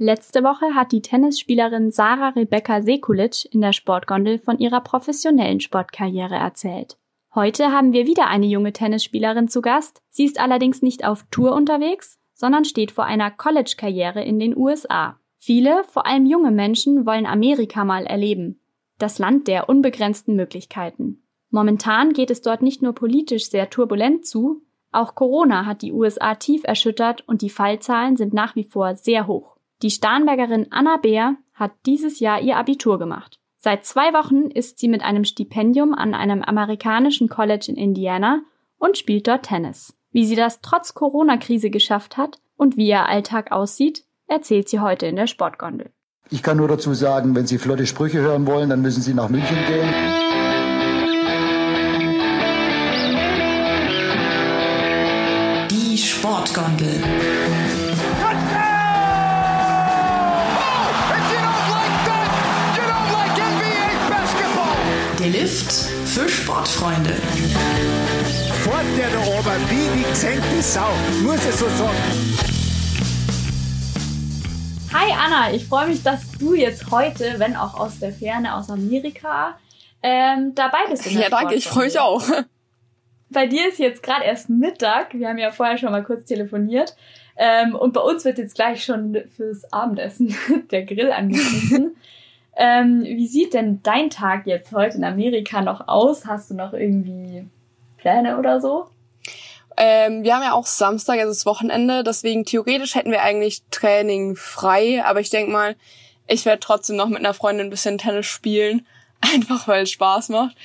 Letzte Woche hat die Tennisspielerin Sarah Rebecca Sekulic in der Sportgondel von ihrer professionellen Sportkarriere erzählt. Heute haben wir wieder eine junge Tennisspielerin zu Gast. Sie ist allerdings nicht auf Tour unterwegs, sondern steht vor einer College-Karriere in den USA. Viele, vor allem junge Menschen, wollen Amerika mal erleben. Das Land der unbegrenzten Möglichkeiten. Momentan geht es dort nicht nur politisch sehr turbulent zu, auch Corona hat die USA tief erschüttert und die Fallzahlen sind nach wie vor sehr hoch. Die Starnbergerin Anna Beer hat dieses Jahr ihr Abitur gemacht. Seit zwei Wochen ist sie mit einem Stipendium an einem amerikanischen College in Indiana und spielt dort Tennis. Wie sie das trotz Corona-Krise geschafft hat und wie ihr Alltag aussieht, erzählt sie heute in der Sportgondel. Ich kann nur dazu sagen, wenn Sie flotte Sprüche hören wollen, dann müssen Sie nach München gehen. Die Sportgondel. Der Lift für Sportfreunde. Fort der da oben, wie die gesenkte Sau. Muss ich so sagen. Hi Anna, ich freue mich, dass du jetzt heute, wenn auch aus der Ferne, aus Amerika, ähm, dabei bist. In der ja, danke, ich freue mich auch. Bei dir ist jetzt gerade erst Mittag. Wir haben ja vorher schon mal kurz telefoniert. Ähm, und bei uns wird jetzt gleich schon fürs Abendessen der Grill angeschmissen. Ähm, wie sieht denn dein Tag jetzt heute in Amerika noch aus? Hast du noch irgendwie Pläne oder so? Ähm, wir haben ja auch Samstag, also das Wochenende, deswegen theoretisch hätten wir eigentlich Training frei, aber ich denk mal, ich werde trotzdem noch mit einer Freundin ein bisschen Tennis spielen, einfach weil es Spaß macht.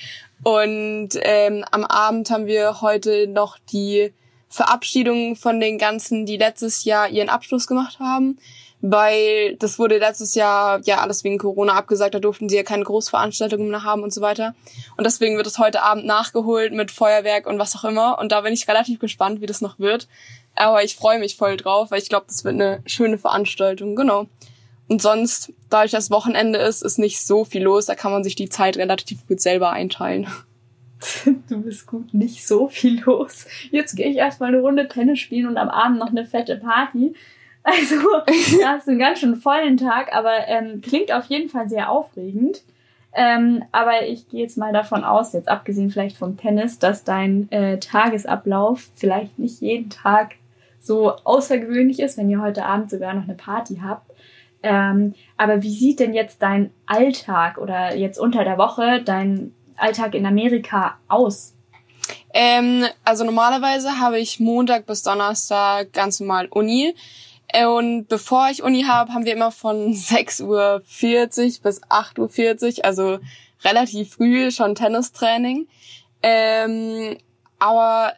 Und ähm, am Abend haben wir heute noch die Verabschiedung von den ganzen, die letztes Jahr ihren Abschluss gemacht haben weil das wurde letztes Jahr ja alles wegen Corona abgesagt, da durften sie ja keine Großveranstaltungen mehr haben und so weiter. Und deswegen wird es heute Abend nachgeholt mit Feuerwerk und was auch immer. Und da bin ich relativ gespannt, wie das noch wird. Aber ich freue mich voll drauf, weil ich glaube, das wird eine schöne Veranstaltung, genau. Und sonst, dadurch dass Wochenende ist, ist nicht so viel los, da kann man sich die Zeit relativ gut selber einteilen. Du bist gut, nicht so viel los. Jetzt gehe ich erstmal eine Runde Tennis spielen und am Abend noch eine fette Party. Also, da hast du einen ganz schön vollen Tag, aber ähm, klingt auf jeden Fall sehr aufregend. Ähm, aber ich gehe jetzt mal davon aus, jetzt abgesehen vielleicht vom Tennis, dass dein äh, Tagesablauf vielleicht nicht jeden Tag so außergewöhnlich ist, wenn ihr heute Abend sogar noch eine Party habt. Ähm, aber wie sieht denn jetzt dein Alltag oder jetzt unter der Woche dein Alltag in Amerika aus? Ähm, also normalerweise habe ich Montag bis Donnerstag ganz normal Uni. Und bevor ich Uni habe, haben wir immer von 6.40 Uhr bis 8.40 Uhr, also relativ früh schon Tennistraining. Ähm, aber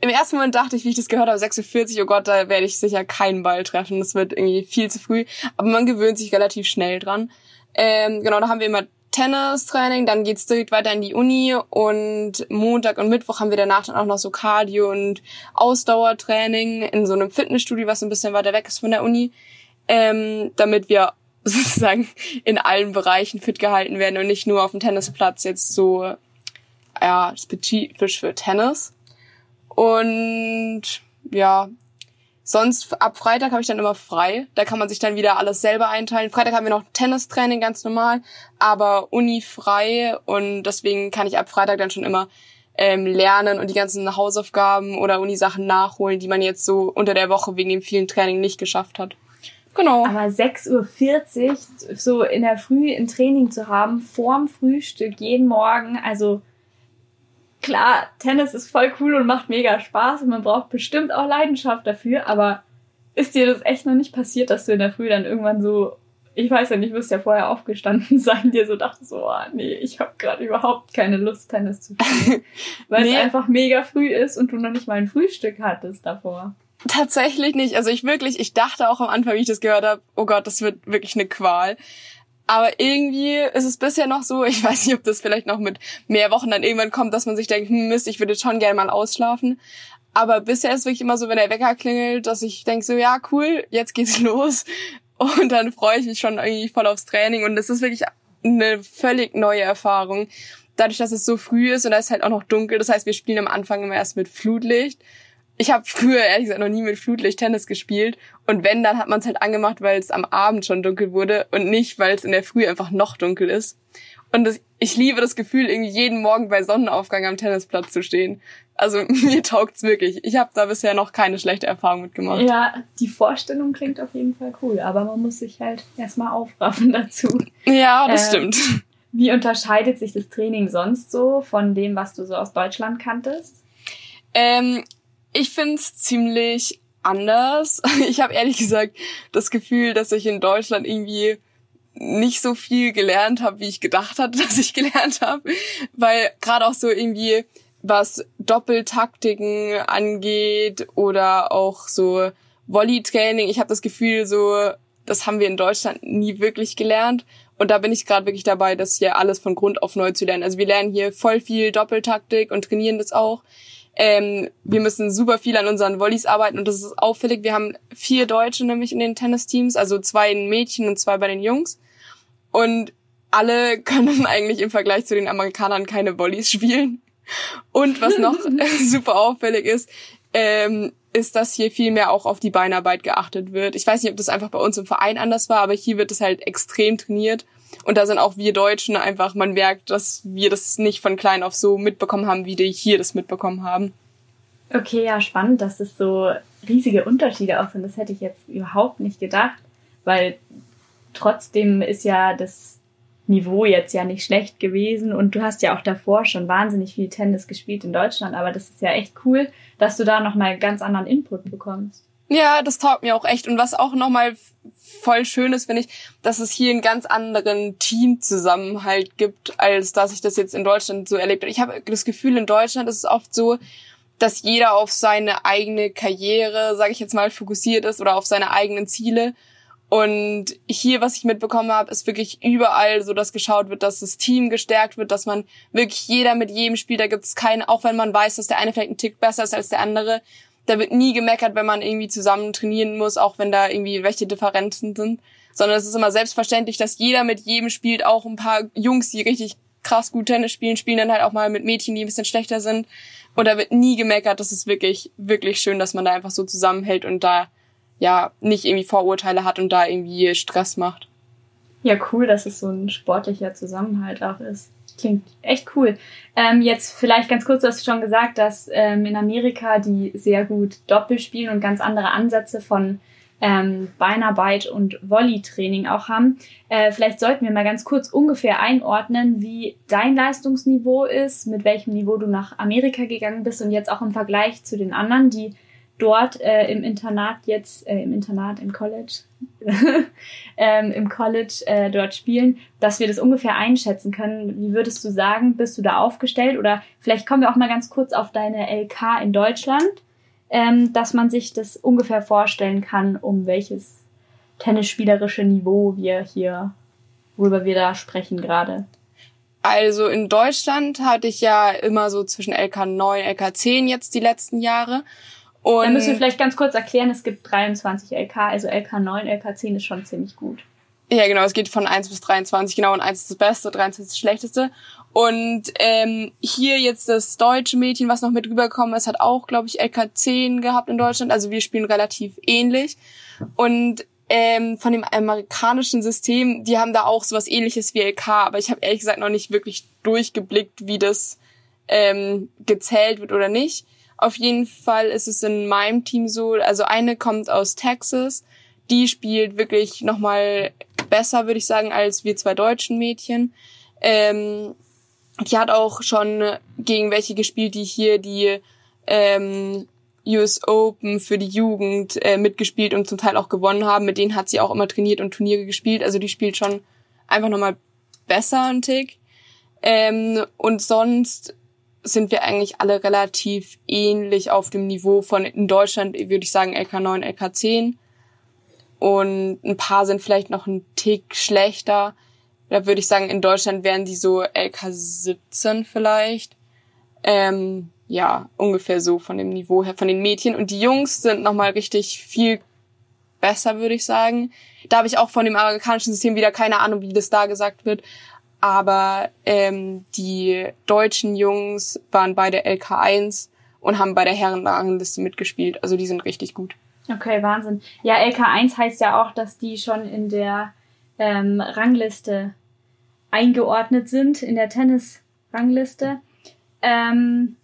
im ersten Moment dachte ich, wie ich das gehört habe, 6.40 Uhr, oh Gott, da werde ich sicher keinen Ball treffen. Das wird irgendwie viel zu früh. Aber man gewöhnt sich relativ schnell dran. Ähm, genau, da haben wir immer Tennistraining, dann geht's direkt weiter in die Uni und Montag und Mittwoch haben wir danach dann auch noch so Cardio und Ausdauertraining in so einem Fitnessstudio, was ein bisschen weiter weg ist von der Uni, ähm, damit wir sozusagen in allen Bereichen fit gehalten werden und nicht nur auf dem Tennisplatz jetzt so ja spezifisch für Tennis. Und ja, Sonst ab Freitag habe ich dann immer frei. Da kann man sich dann wieder alles selber einteilen. Freitag haben wir noch Tennistraining ganz normal, aber Uni frei und deswegen kann ich ab Freitag dann schon immer ähm, lernen und die ganzen Hausaufgaben oder Unisachen nachholen, die man jetzt so unter der Woche wegen dem vielen Training nicht geschafft hat. Genau. Aber 6.40 Uhr so in der Früh ein Training zu haben, vorm Frühstück jeden Morgen, also klar, Tennis ist voll cool und macht mega Spaß und man braucht bestimmt auch Leidenschaft dafür, aber ist dir das echt noch nicht passiert, dass du in der Früh dann irgendwann so, ich weiß ja nicht, du wirst ja vorher aufgestanden sein, dir so dachtest so, oh, nee, ich habe gerade überhaupt keine Lust, Tennis zu spielen. Weil nee. es einfach mega früh ist und du noch nicht mal ein Frühstück hattest davor. Tatsächlich nicht. Also ich wirklich, ich dachte auch am Anfang, wie ich das gehört habe, oh Gott, das wird wirklich eine Qual. Aber irgendwie ist es bisher noch so, ich weiß nicht, ob das vielleicht noch mit mehr Wochen dann irgendwann kommt, dass man sich denkt, hm, Mist, ich würde schon gerne mal ausschlafen. Aber bisher ist wirklich immer so, wenn der Wecker klingelt, dass ich denke so, ja, cool, jetzt geht's los. Und dann freue ich mich schon irgendwie voll aufs Training. Und es ist wirklich eine völlig neue Erfahrung. Dadurch, dass es so früh ist und da ist halt auch noch dunkel. Das heißt, wir spielen am Anfang immer erst mit Flutlicht. Ich habe früher ehrlich gesagt noch nie mit Flutlicht Tennis gespielt und wenn, dann hat man es halt angemacht, weil es am Abend schon dunkel wurde und nicht, weil es in der Früh einfach noch dunkel ist. Und das, ich liebe das Gefühl, irgendwie jeden Morgen bei Sonnenaufgang am Tennisplatz zu stehen. Also mir taugt's wirklich. Ich habe da bisher noch keine schlechte Erfahrung mitgemacht. Ja, die Vorstellung klingt auf jeden Fall cool, aber man muss sich halt erstmal aufraffen dazu. Ja, das Ähm, stimmt. Wie unterscheidet sich das Training sonst so von dem, was du so aus Deutschland kanntest? Ähm, ich find's ziemlich anders. Ich habe ehrlich gesagt das Gefühl, dass ich in Deutschland irgendwie nicht so viel gelernt habe, wie ich gedacht hatte, dass ich gelernt habe, weil gerade auch so irgendwie was Doppeltaktiken angeht oder auch so Volley-Training, ich habe das Gefühl, so das haben wir in Deutschland nie wirklich gelernt und da bin ich gerade wirklich dabei, das hier alles von Grund auf neu zu lernen. Also wir lernen hier voll viel Doppeltaktik und trainieren das auch. Ähm, wir müssen super viel an unseren Volleys arbeiten und das ist auffällig. Wir haben vier Deutsche nämlich in den Tennisteams, also zwei Mädchen und zwei bei den Jungs. Und alle können eigentlich im Vergleich zu den Amerikanern keine Volleys spielen. Und was noch super auffällig ist, ähm, ist, dass hier viel mehr auch auf die Beinarbeit geachtet wird. Ich weiß nicht, ob das einfach bei uns im Verein anders war, aber hier wird es halt extrem trainiert. Und da sind auch wir Deutschen einfach, man merkt, dass wir das nicht von klein auf so mitbekommen haben, wie die hier das mitbekommen haben. Okay, ja, spannend, dass es so riesige Unterschiede auch sind. Das hätte ich jetzt überhaupt nicht gedacht, weil trotzdem ist ja das Niveau jetzt ja nicht schlecht gewesen und du hast ja auch davor schon wahnsinnig viel Tennis gespielt in Deutschland, aber das ist ja echt cool, dass du da nochmal ganz anderen Input bekommst. Ja, das taugt mir auch echt. Und was auch nochmal voll schön ist, finde ich, dass es hier einen ganz anderen Teamzusammenhalt gibt, als dass ich das jetzt in Deutschland so erlebt habe. Ich habe das Gefühl, in Deutschland ist es oft so, dass jeder auf seine eigene Karriere, sage ich jetzt mal, fokussiert ist oder auf seine eigenen Ziele. Und hier, was ich mitbekommen habe, ist wirklich überall so, dass geschaut wird, dass das Team gestärkt wird, dass man wirklich jeder mit jedem spielt. Da gibt es keinen, auch wenn man weiß, dass der eine vielleicht einen Tick besser ist als der andere, da wird nie gemeckert, wenn man irgendwie zusammen trainieren muss, auch wenn da irgendwie welche Differenzen sind. Sondern es ist immer selbstverständlich, dass jeder mit jedem spielt, auch ein paar Jungs, die richtig krass gut Tennis spielen, spielen dann halt auch mal mit Mädchen, die ein bisschen schlechter sind. Und da wird nie gemeckert. Das ist wirklich, wirklich schön, dass man da einfach so zusammenhält und da ja nicht irgendwie Vorurteile hat und da irgendwie Stress macht. Ja, cool, dass es so ein sportlicher Zusammenhalt auch ist. Klingt echt cool. Ähm, jetzt vielleicht ganz kurz, du hast schon gesagt, dass ähm, in Amerika die sehr gut Doppel spielen und ganz andere Ansätze von ähm, Beinarbeit und Volley-Training auch haben. Äh, vielleicht sollten wir mal ganz kurz ungefähr einordnen, wie dein Leistungsniveau ist, mit welchem Niveau du nach Amerika gegangen bist und jetzt auch im Vergleich zu den anderen, die dort äh, im Internat jetzt, äh, im Internat, im College, ähm, im College äh, dort spielen, dass wir das ungefähr einschätzen können. Wie würdest du sagen, bist du da aufgestellt? Oder vielleicht kommen wir auch mal ganz kurz auf deine LK in Deutschland, ähm, dass man sich das ungefähr vorstellen kann, um welches tennisspielerische Niveau wir hier, worüber wir da sprechen gerade. Also in Deutschland hatte ich ja immer so zwischen LK 9, LK 10 jetzt die letzten Jahre. Und Da müssen wir vielleicht ganz kurz erklären, es gibt 23 LK, also LK 9, LK 10 ist schon ziemlich gut. Ja, genau, es geht von 1 bis 23, genau, und 1 ist das Beste, 23 ist das Schlechteste. Und ähm, hier jetzt das deutsche Mädchen, was noch mit rübergekommen ist, hat auch, glaube ich, LK 10 gehabt in Deutschland. Also wir spielen relativ ähnlich. Und ähm, von dem amerikanischen System, die haben da auch sowas ähnliches wie LK, aber ich habe ehrlich gesagt noch nicht wirklich durchgeblickt, wie das ähm, gezählt wird oder nicht. Auf jeden Fall ist es in meinem Team so, also eine kommt aus Texas, die spielt wirklich nochmal besser, würde ich sagen, als wir zwei deutschen Mädchen. Ähm, die hat auch schon gegen welche gespielt, die hier die ähm, US Open für die Jugend äh, mitgespielt und zum Teil auch gewonnen haben. Mit denen hat sie auch immer trainiert und Turniere gespielt. Also die spielt schon einfach nochmal besser ein Tick. Ähm, und sonst sind wir eigentlich alle relativ ähnlich auf dem Niveau von in Deutschland, würde ich sagen, LK9, LK10. Und ein paar sind vielleicht noch ein Tick schlechter. Da würde ich sagen, in Deutschland wären die so LK17 vielleicht. Ähm, ja, ungefähr so von dem Niveau her, von den Mädchen. Und die Jungs sind nochmal richtig viel besser, würde ich sagen. Da habe ich auch von dem amerikanischen System wieder keine Ahnung, wie das da gesagt wird. Aber ähm, die deutschen Jungs waren beide LK1 und haben bei der Herrenrangliste mitgespielt. Also die sind richtig gut. Okay, Wahnsinn. Ja, LK1 heißt ja auch, dass die schon in der ähm, Rangliste eingeordnet sind, in der Tennis-Rangliste. Ähm,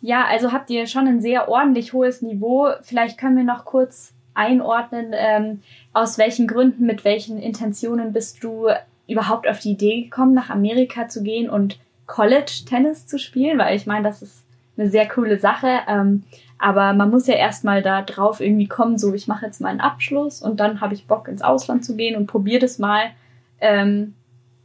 ja, also habt ihr schon ein sehr ordentlich hohes Niveau. Vielleicht können wir noch kurz einordnen, ähm, aus welchen Gründen, mit welchen Intentionen bist du überhaupt auf die Idee gekommen, nach Amerika zu gehen und College-Tennis zu spielen? Weil ich meine, das ist eine sehr coole Sache. Ähm, aber man muss ja erstmal da drauf irgendwie kommen, so ich mache jetzt meinen Abschluss und dann habe ich Bock ins Ausland zu gehen und probiere das mal, ähm,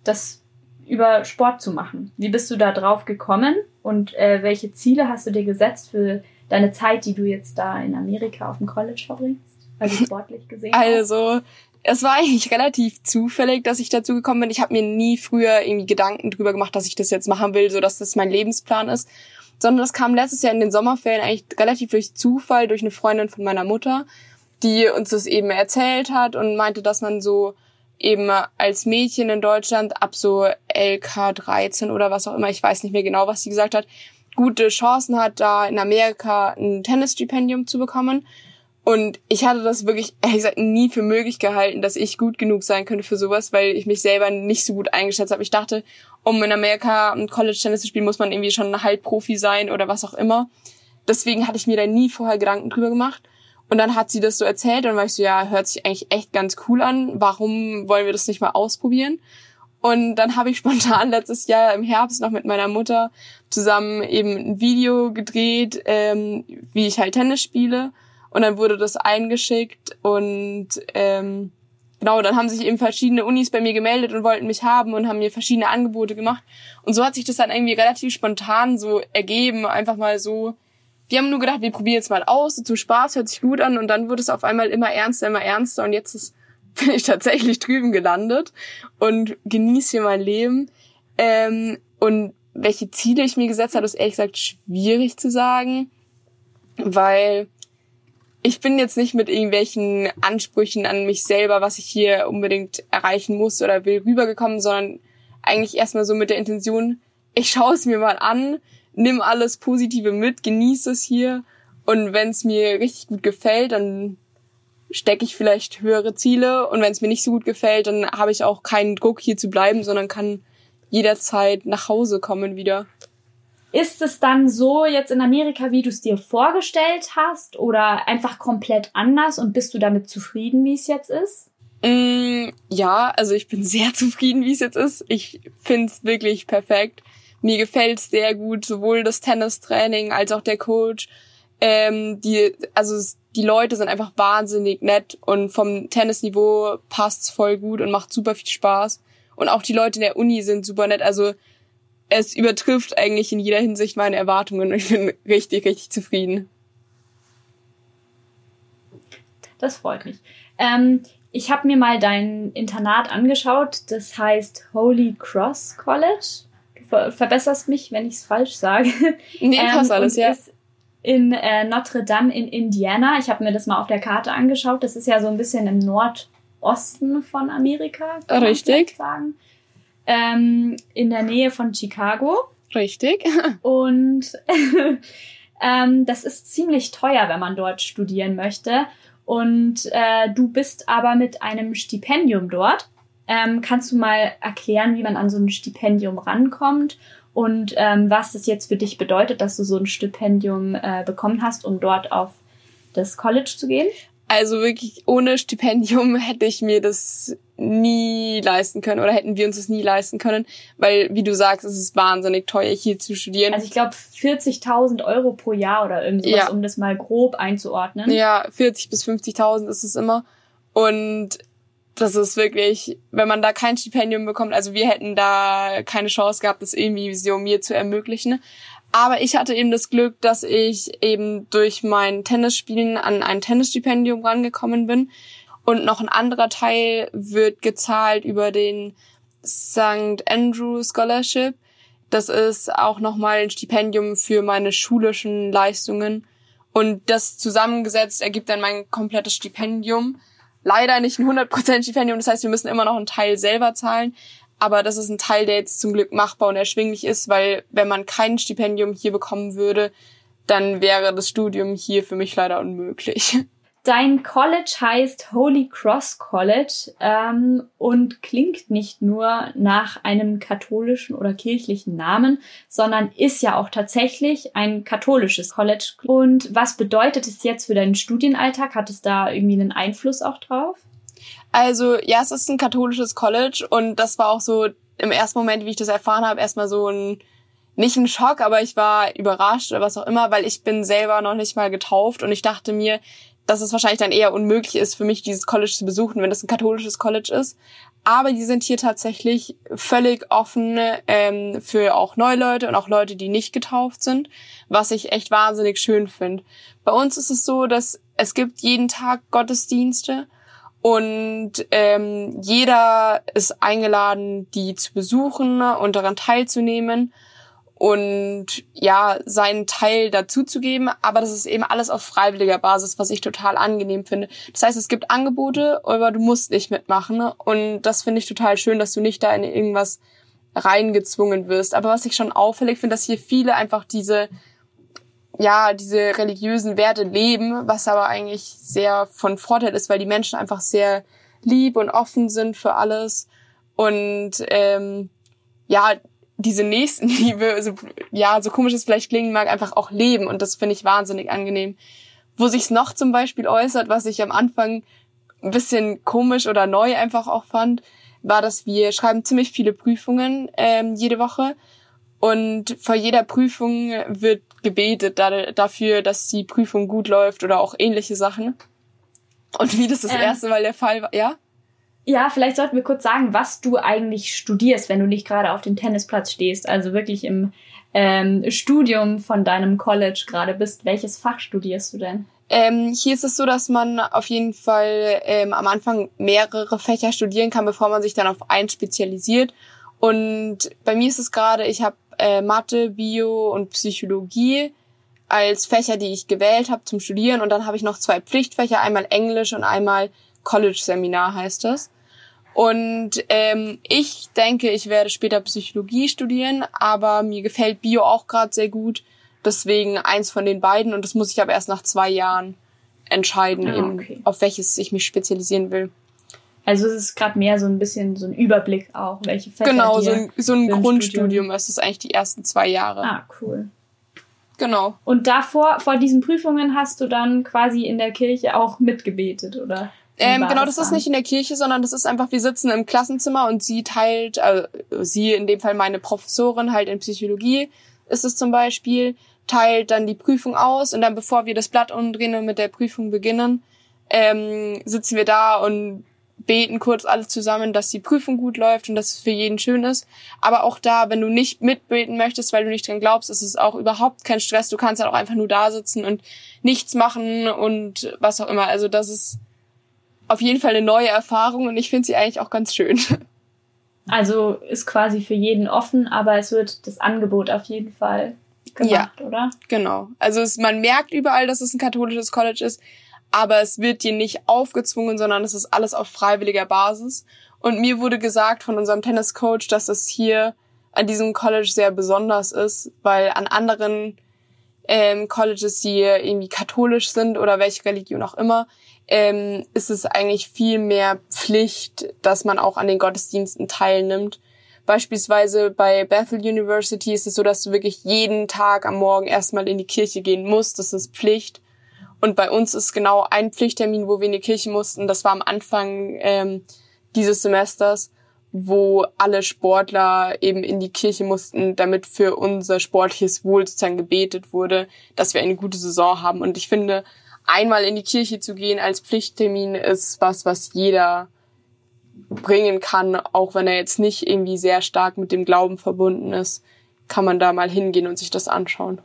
das über Sport zu machen. Wie bist du da drauf gekommen und äh, welche Ziele hast du dir gesetzt für deine Zeit, die du jetzt da in Amerika auf dem College verbringst? Also sportlich gesehen. Also, es war eigentlich relativ zufällig, dass ich dazu gekommen bin. Ich habe mir nie früher irgendwie Gedanken drüber gemacht, dass ich das jetzt machen will, so dass das mein Lebensplan ist sondern das kam letztes Jahr in den Sommerferien eigentlich relativ durch Zufall durch eine Freundin von meiner Mutter, die uns das eben erzählt hat und meinte, dass man so eben als Mädchen in Deutschland ab so LK 13 oder was auch immer, ich weiß nicht mehr genau, was sie gesagt hat, gute Chancen hat, da in Amerika ein Tennisstipendium zu bekommen. Und ich hatte das wirklich, ehrlich gesagt, nie für möglich gehalten, dass ich gut genug sein könnte für sowas, weil ich mich selber nicht so gut eingeschätzt habe. Ich dachte, um in Amerika ein College Tennis zu spielen, muss man irgendwie schon ein Halbprofi sein oder was auch immer. Deswegen hatte ich mir da nie vorher Gedanken drüber gemacht. Und dann hat sie das so erzählt und war ich so, ja, hört sich eigentlich echt ganz cool an. Warum wollen wir das nicht mal ausprobieren? Und dann habe ich spontan letztes Jahr im Herbst noch mit meiner Mutter zusammen eben ein Video gedreht, ähm, wie ich halt Tennis spiele. Und dann wurde das eingeschickt und ähm, genau, dann haben sich eben verschiedene Unis bei mir gemeldet und wollten mich haben und haben mir verschiedene Angebote gemacht. Und so hat sich das dann irgendwie relativ spontan so ergeben, einfach mal so. Wir haben nur gedacht, wir probieren jetzt mal aus, so zum Spaß, hört sich gut an und dann wurde es auf einmal immer ernster, immer ernster und jetzt ist, bin ich tatsächlich drüben gelandet und genieße hier mein Leben. Ähm, und welche Ziele ich mir gesetzt habe, ist ehrlich gesagt schwierig zu sagen, weil ich bin jetzt nicht mit irgendwelchen Ansprüchen an mich selber, was ich hier unbedingt erreichen muss oder will, rübergekommen, sondern eigentlich erstmal so mit der Intention, ich schaue es mir mal an, nimm alles Positive mit, genieße es hier und wenn es mir richtig gut gefällt, dann stecke ich vielleicht höhere Ziele und wenn es mir nicht so gut gefällt, dann habe ich auch keinen Druck hier zu bleiben, sondern kann jederzeit nach Hause kommen wieder. Ist es dann so jetzt in Amerika, wie du es dir vorgestellt hast oder einfach komplett anders und bist du damit zufrieden, wie es jetzt ist? Mm, ja, also ich bin sehr zufrieden, wie es jetzt ist. Ich find's wirklich perfekt. Mir gefällt's sehr gut, sowohl das Tennistraining als auch der Coach. Ähm, die, also die Leute sind einfach wahnsinnig nett und vom Tennisniveau passt's voll gut und macht super viel Spaß. Und auch die Leute in der Uni sind super nett. Also es übertrifft eigentlich in jeder Hinsicht meine Erwartungen und ich bin richtig, richtig zufrieden. Das freut mich. Ähm, ich habe mir mal dein Internat angeschaut. Das heißt Holy Cross College. Du ver verbesserst mich, wenn ich es falsch sage. Nee, ähm, passt alles, ja. Ist in äh, Notre Dame in Indiana. Ich habe mir das mal auf der Karte angeschaut. Das ist ja so ein bisschen im Nordosten von Amerika. Kann Richtig. Man sagen ähm, in der Nähe von Chicago. Richtig. Und ähm, das ist ziemlich teuer, wenn man dort studieren möchte. Und äh, du bist aber mit einem Stipendium dort. Ähm, kannst du mal erklären, wie man an so ein Stipendium rankommt und ähm, was das jetzt für dich bedeutet, dass du so ein Stipendium äh, bekommen hast, um dort auf das College zu gehen? Also wirklich ohne Stipendium hätte ich mir das nie leisten können oder hätten wir uns das nie leisten können, weil, wie du sagst, es ist wahnsinnig teuer, hier zu studieren. Also ich glaube 40.000 Euro pro Jahr oder irgendwas, ja. um das mal grob einzuordnen. Ja, 40 bis 50.000 ist es immer. Und das ist wirklich, wenn man da kein Stipendium bekommt, also wir hätten da keine Chance gehabt, das irgendwie so mir zu ermöglichen. Aber ich hatte eben das Glück, dass ich eben durch mein Tennisspielen an ein Tennisstipendium rangekommen bin und noch ein anderer Teil wird gezahlt über den St. Andrew Scholarship. Das ist auch nochmal ein Stipendium für meine schulischen Leistungen. Und das zusammengesetzt ergibt dann mein komplettes Stipendium. Leider nicht ein 100% Stipendium, das heißt, wir müssen immer noch einen Teil selber zahlen. Aber das ist ein Teil, der jetzt zum Glück machbar und erschwinglich ist, weil wenn man kein Stipendium hier bekommen würde, dann wäre das Studium hier für mich leider unmöglich. Dein College heißt Holy Cross College ähm, und klingt nicht nur nach einem katholischen oder kirchlichen Namen, sondern ist ja auch tatsächlich ein katholisches College. Und was bedeutet es jetzt für deinen Studienalltag? Hat es da irgendwie einen Einfluss auch drauf? Also ja, es ist ein katholisches College und das war auch so im ersten Moment, wie ich das erfahren habe, erstmal so ein nicht ein Schock, aber ich war überrascht oder was auch immer, weil ich bin selber noch nicht mal getauft und ich dachte mir, dass es wahrscheinlich dann eher unmöglich ist für mich, dieses College zu besuchen, wenn das ein katholisches College ist. Aber die sind hier tatsächlich völlig offen ähm, für auch neue Leute und auch Leute, die nicht getauft sind, was ich echt wahnsinnig schön finde. Bei uns ist es so, dass es gibt jeden Tag Gottesdienste und ähm, jeder ist eingeladen, die zu besuchen und daran teilzunehmen und ja, seinen Teil dazuzugeben, aber das ist eben alles auf freiwilliger Basis, was ich total angenehm finde. Das heißt, es gibt Angebote, aber du musst nicht mitmachen und das finde ich total schön, dass du nicht da in irgendwas reingezwungen wirst. Aber was ich schon auffällig finde, dass hier viele einfach diese ja, diese religiösen Werte leben, was aber eigentlich sehr von Vorteil ist, weil die Menschen einfach sehr lieb und offen sind für alles und ähm, ja, diese Nächstenliebe, so, ja, so komisch es vielleicht klingen mag, einfach auch leben. Und das finde ich wahnsinnig angenehm. Wo sich's noch zum Beispiel äußert, was ich am Anfang ein bisschen komisch oder neu einfach auch fand, war, dass wir schreiben ziemlich viele Prüfungen ähm, jede Woche. Und vor jeder Prüfung wird gebetet da, dafür, dass die Prüfung gut läuft oder auch ähnliche Sachen. Und wie das das ähm. erste Mal der Fall war, ja? Ja, vielleicht sollten wir kurz sagen, was du eigentlich studierst, wenn du nicht gerade auf dem Tennisplatz stehst, also wirklich im ähm, Studium von deinem College gerade bist. Welches Fach studierst du denn? Ähm, hier ist es so, dass man auf jeden Fall ähm, am Anfang mehrere Fächer studieren kann, bevor man sich dann auf eins spezialisiert. Und bei mir ist es gerade, ich habe äh, Mathe, Bio und Psychologie als Fächer, die ich gewählt habe zum Studieren. Und dann habe ich noch zwei Pflichtfächer, einmal Englisch und einmal College-Seminar heißt das. Und ähm, ich denke, ich werde später Psychologie studieren, aber mir gefällt Bio auch gerade sehr gut. Deswegen eins von den beiden und das muss ich aber erst nach zwei Jahren entscheiden, ah, okay. eben, auf welches ich mich spezialisieren will. Also es ist gerade mehr so ein bisschen so ein Überblick auch, welche Fächer Genau, so ein, so ein Grundstudium. Es ist eigentlich die ersten zwei Jahre. Ah, cool. Genau. Und davor, vor diesen Prüfungen hast du dann quasi in der Kirche auch mitgebetet, oder? Ähm, genau, das ist nicht in der Kirche, sondern das ist einfach, wir sitzen im Klassenzimmer und sie teilt, also sie in dem Fall meine Professorin halt in Psychologie ist es zum Beispiel, teilt dann die Prüfung aus und dann bevor wir das Blatt umdrehen und mit der Prüfung beginnen, ähm, sitzen wir da und beten kurz alle zusammen, dass die Prüfung gut läuft und dass es für jeden schön ist. Aber auch da, wenn du nicht mitbeten möchtest, weil du nicht dran glaubst, ist es auch überhaupt kein Stress. Du kannst halt auch einfach nur da sitzen und nichts machen und was auch immer. Also das ist auf jeden Fall eine neue Erfahrung und ich finde sie eigentlich auch ganz schön. Also ist quasi für jeden offen, aber es wird das Angebot auf jeden Fall gemacht, ja, oder? Genau. Also es, man merkt überall, dass es ein katholisches College ist, aber es wird dir nicht aufgezwungen, sondern es ist alles auf freiwilliger Basis. Und mir wurde gesagt von unserem Tenniscoach, dass es hier an diesem College sehr besonders ist, weil an anderen ähm, Colleges, die irgendwie katholisch sind oder welche Religion auch immer, ähm, ist es eigentlich viel mehr Pflicht, dass man auch an den Gottesdiensten teilnimmt. Beispielsweise bei Bethel University ist es so, dass du wirklich jeden Tag am Morgen erstmal in die Kirche gehen musst. Das ist Pflicht. Und bei uns ist genau ein Pflichttermin, wo wir in die Kirche mussten. Das war am Anfang ähm, dieses Semesters, wo alle Sportler eben in die Kirche mussten, damit für unser sportliches Wohl sozusagen gebetet wurde, dass wir eine gute Saison haben. Und ich finde, einmal in die Kirche zu gehen als Pflichttermin ist was, was jeder bringen kann, auch wenn er jetzt nicht irgendwie sehr stark mit dem Glauben verbunden ist, kann man da mal hingehen und sich das anschauen.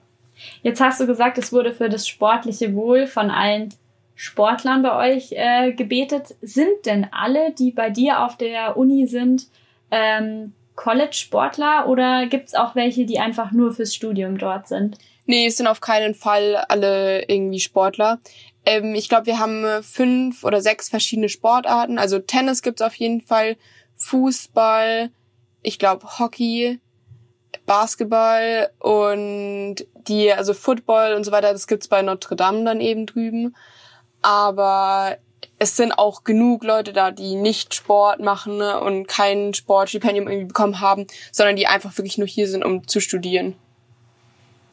Jetzt hast du gesagt, es wurde für das sportliche Wohl von allen Sportlern bei euch äh, gebetet. Sind denn alle, die bei dir auf der Uni sind, ähm, College-Sportler oder gibt es auch welche, die einfach nur fürs Studium dort sind? Nee, es sind auf keinen Fall alle irgendwie Sportler. Ähm, ich glaube, wir haben äh, fünf oder sechs verschiedene Sportarten. Also Tennis gibt's auf jeden Fall, Fußball, ich glaube Hockey, Basketball und die, also Football und so weiter, das gibt's bei Notre Dame dann eben drüben. Aber es sind auch genug Leute da, die nicht Sport machen ne, und kein Sportstipendium irgendwie bekommen haben, sondern die einfach wirklich nur hier sind, um zu studieren.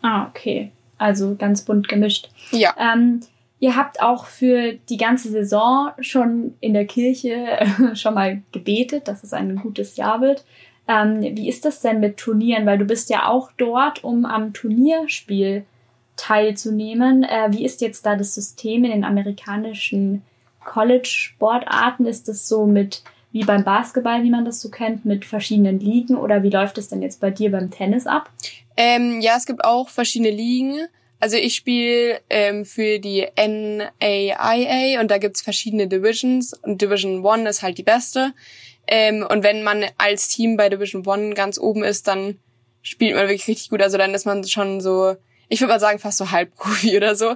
Ah, okay. Also ganz bunt gemischt. Ja. Ähm, ihr habt auch für die ganze Saison schon in der Kirche schon mal gebetet, dass es ein gutes Jahr wird. Ähm, wie ist das denn mit Turnieren? Weil du bist ja auch dort, um am Turnierspiel teilzunehmen. Äh, wie ist jetzt da das System in den amerikanischen College-Sportarten? Ist das so mit wie beim Basketball, wie man das so kennt, mit verschiedenen Ligen oder wie läuft es denn jetzt bei dir beim Tennis ab? Ähm, ja, es gibt auch verschiedene Ligen. Also ich spiele ähm, für die NAIA und da gibt's verschiedene Divisions und Division One ist halt die beste. Ähm, und wenn man als Team bei Division One ganz oben ist, dann spielt man wirklich richtig gut. Also dann ist man schon so, ich würde mal sagen, fast so Halbprofi oder so.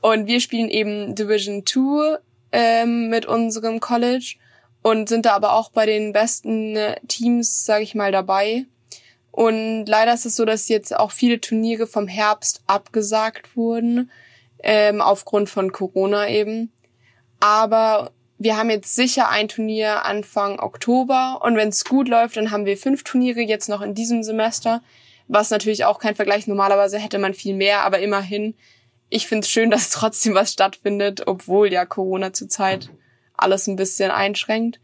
Und wir spielen eben Division Two ähm, mit unserem College und sind da aber auch bei den besten äh, Teams, sage ich mal, dabei. Und leider ist es so, dass jetzt auch viele Turniere vom Herbst abgesagt wurden, ähm, aufgrund von Corona eben. Aber wir haben jetzt sicher ein Turnier Anfang Oktober und wenn es gut läuft, dann haben wir fünf Turniere jetzt noch in diesem Semester, was natürlich auch kein Vergleich. Normalerweise hätte man viel mehr, aber immerhin ich finde es schön, dass trotzdem was stattfindet, obwohl ja Corona zurzeit alles ein bisschen einschränkt.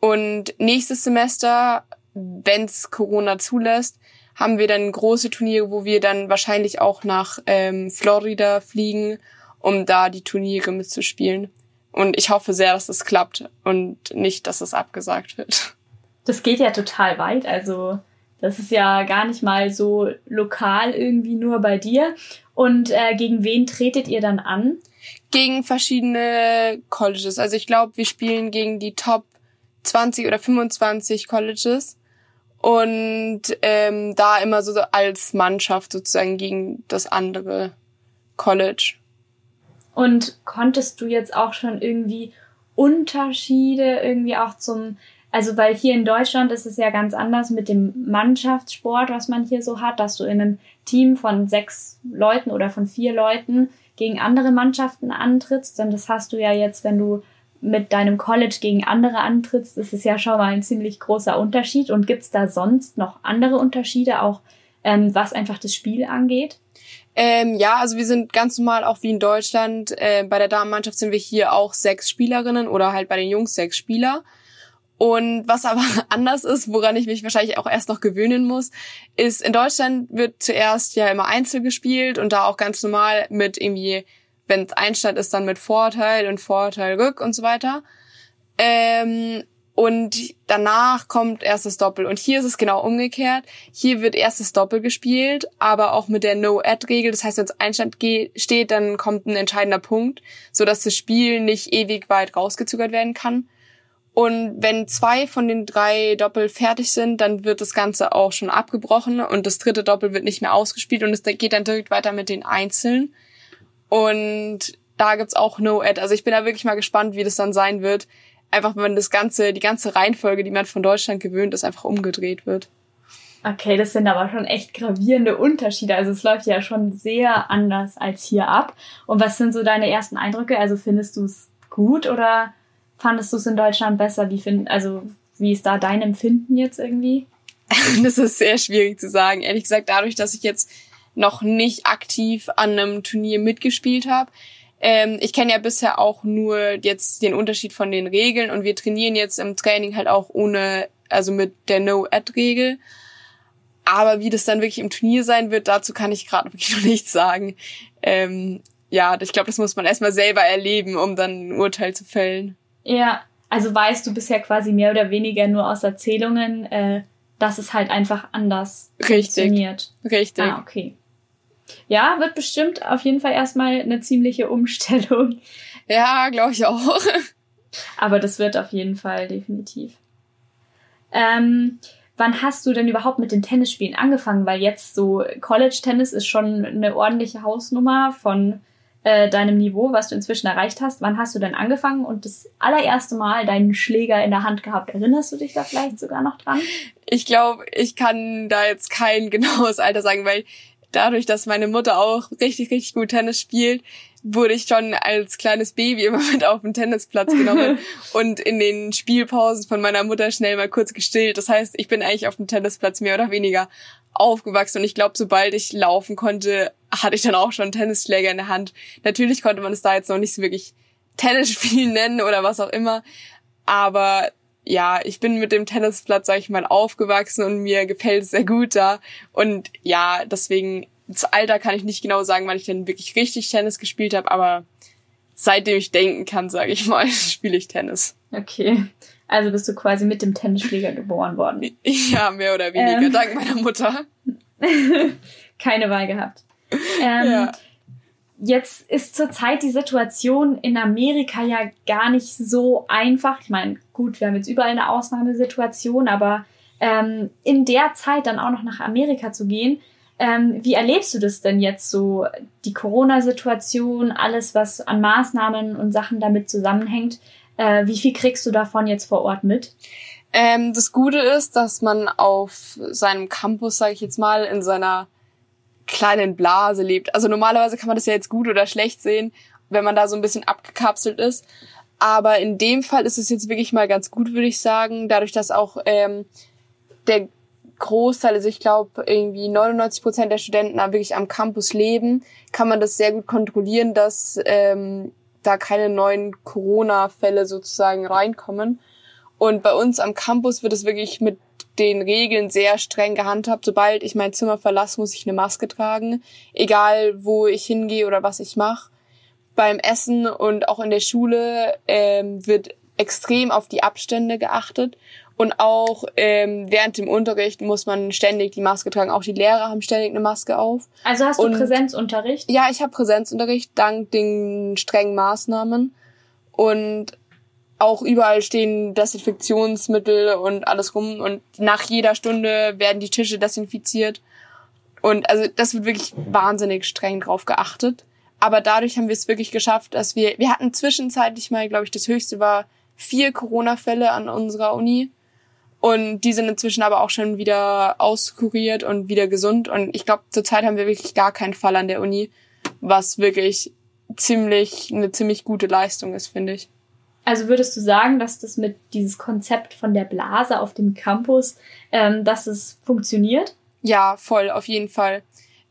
Und nächstes Semester, wenn's Corona zulässt, haben wir dann große Turniere, wo wir dann wahrscheinlich auch nach ähm, Florida fliegen, um da die Turniere mitzuspielen. Und ich hoffe sehr, dass das klappt und nicht, dass es abgesagt wird. Das geht ja total weit. Also das ist ja gar nicht mal so lokal irgendwie nur bei dir. Und äh, gegen wen tretet ihr dann an? Gegen verschiedene Colleges. Also ich glaube, wir spielen gegen die Top 20 oder 25 Colleges. Und ähm, da immer so als Mannschaft sozusagen gegen das andere College. Und konntest du jetzt auch schon irgendwie Unterschiede irgendwie auch zum also weil hier in Deutschland ist es ja ganz anders mit dem Mannschaftssport, was man hier so hat, dass du in einem Team von sechs Leuten oder von vier Leuten gegen andere Mannschaften antrittst. Denn das hast du ja jetzt, wenn du mit deinem College gegen andere antrittst, ist es ja schon mal ein ziemlich großer Unterschied. Und gibt's da sonst noch andere Unterschiede, auch ähm, was einfach das Spiel angeht? Ähm, ja, also wir sind ganz normal auch wie in Deutschland. Äh, bei der Damenmannschaft sind wir hier auch sechs Spielerinnen oder halt bei den Jungs sechs Spieler. Und was aber anders ist, woran ich mich wahrscheinlich auch erst noch gewöhnen muss, ist, in Deutschland wird zuerst ja immer Einzel gespielt und da auch ganz normal mit irgendwie, wenn es Einstand ist, dann mit Vorteil und Vorteil Rück und so weiter. Ähm, und danach kommt erstes Doppel. Und hier ist es genau umgekehrt. Hier wird erstes Doppel gespielt, aber auch mit der No-Ad-Regel. Das heißt, wenn es Einstand steht, dann kommt ein entscheidender Punkt, sodass das Spiel nicht ewig weit rausgezögert werden kann. Und wenn zwei von den drei Doppel fertig sind, dann wird das Ganze auch schon abgebrochen und das dritte Doppel wird nicht mehr ausgespielt und es geht dann direkt weiter mit den Einzeln. Und da gibt's auch No-Ad. Also ich bin da wirklich mal gespannt, wie das dann sein wird. Einfach, wenn das ganze, die ganze Reihenfolge, die man von Deutschland gewöhnt ist, einfach umgedreht wird. Okay, das sind aber schon echt gravierende Unterschiede. Also es läuft ja schon sehr anders als hier ab. Und was sind so deine ersten Eindrücke? Also findest du es gut oder fandest du es in Deutschland besser? Wie find, also wie ist da dein Empfinden jetzt irgendwie? das ist sehr schwierig zu sagen. Ehrlich gesagt, dadurch, dass ich jetzt noch nicht aktiv an einem Turnier mitgespielt habe. Ähm, ich kenne ja bisher auch nur jetzt den Unterschied von den Regeln und wir trainieren jetzt im Training halt auch ohne, also mit der No-Ad-Regel. Aber wie das dann wirklich im Turnier sein wird, dazu kann ich gerade wirklich noch nichts sagen. Ähm, ja, ich glaube, das muss man erstmal selber erleben, um dann ein Urteil zu fällen. Ja, also weißt du bisher quasi mehr oder weniger nur aus Erzählungen, äh, dass es halt einfach anders Richtig. funktioniert. Richtig. Ah, okay. Ja, wird bestimmt auf jeden Fall erstmal eine ziemliche Umstellung. Ja, glaube ich auch. Aber das wird auf jeden Fall definitiv. Ähm, wann hast du denn überhaupt mit den Tennisspielen angefangen? Weil jetzt so College-Tennis ist schon eine ordentliche Hausnummer von äh, deinem Niveau, was du inzwischen erreicht hast. Wann hast du denn angefangen und das allererste Mal deinen Schläger in der Hand gehabt? Erinnerst du dich da vielleicht sogar noch dran? Ich glaube, ich kann da jetzt kein genaues Alter sagen, weil dadurch, dass meine Mutter auch richtig, richtig gut Tennis spielt, wurde ich schon als kleines Baby immer mit auf den Tennisplatz genommen und in den Spielpausen von meiner Mutter schnell mal kurz gestillt. Das heißt, ich bin eigentlich auf dem Tennisplatz mehr oder weniger aufgewachsen und ich glaube, sobald ich laufen konnte, hatte ich dann auch schon Tennisschläger in der Hand. Natürlich konnte man es da jetzt noch nicht so wirklich Tennisspielen nennen oder was auch immer, aber ja, ich bin mit dem Tennisplatz, sag ich mal, aufgewachsen und mir gefällt es sehr gut da. Und ja, deswegen, das Alter kann ich nicht genau sagen, wann ich denn wirklich richtig Tennis gespielt habe, aber seitdem ich denken kann, sage ich mal, spiele ich Tennis. Okay. Also bist du quasi mit dem Tennisschläger geboren worden. Ja, mehr oder weniger, ähm. dank meiner Mutter. Keine Wahl gehabt. Ähm, ja. Jetzt ist zurzeit die Situation in Amerika ja gar nicht so einfach. Ich meine, gut, wir haben jetzt überall eine Ausnahmesituation, aber ähm, in der Zeit dann auch noch nach Amerika zu gehen, ähm, wie erlebst du das denn jetzt so, die Corona-Situation, alles, was an Maßnahmen und Sachen damit zusammenhängt? Äh, wie viel kriegst du davon jetzt vor Ort mit? Ähm, das Gute ist, dass man auf seinem Campus, sage ich jetzt mal, in seiner kleinen Blase lebt. Also normalerweise kann man das ja jetzt gut oder schlecht sehen, wenn man da so ein bisschen abgekapselt ist. Aber in dem Fall ist es jetzt wirklich mal ganz gut, würde ich sagen, dadurch, dass auch ähm, der Großteil, also ich glaube irgendwie 99 Prozent der Studenten wirklich am Campus leben, kann man das sehr gut kontrollieren, dass ähm, da keine neuen Corona-Fälle sozusagen reinkommen. Und bei uns am Campus wird es wirklich mit den Regeln sehr streng gehandhabt. Sobald ich mein Zimmer verlasse, muss ich eine Maske tragen, egal wo ich hingehe oder was ich mache. Beim Essen und auch in der Schule ähm, wird extrem auf die Abstände geachtet. Und auch ähm, während dem Unterricht muss man ständig die Maske tragen. Auch die Lehrer haben ständig eine Maske auf. Also hast du und, Präsenzunterricht? Ja, ich habe Präsenzunterricht dank den strengen Maßnahmen. Und auch überall stehen Desinfektionsmittel und alles rum und nach jeder Stunde werden die Tische desinfiziert. Und also das wird wirklich wahnsinnig streng drauf geachtet. Aber dadurch haben wir es wirklich geschafft, dass wir, wir hatten zwischenzeitlich mal, glaube ich, das höchste war vier Corona-Fälle an unserer Uni. Und die sind inzwischen aber auch schon wieder auskuriert und wieder gesund. Und ich glaube, zurzeit haben wir wirklich gar keinen Fall an der Uni, was wirklich ziemlich, eine ziemlich gute Leistung ist, finde ich. Also würdest du sagen, dass das mit dieses Konzept von der Blase auf dem Campus, ähm, dass es funktioniert? Ja, voll, auf jeden Fall.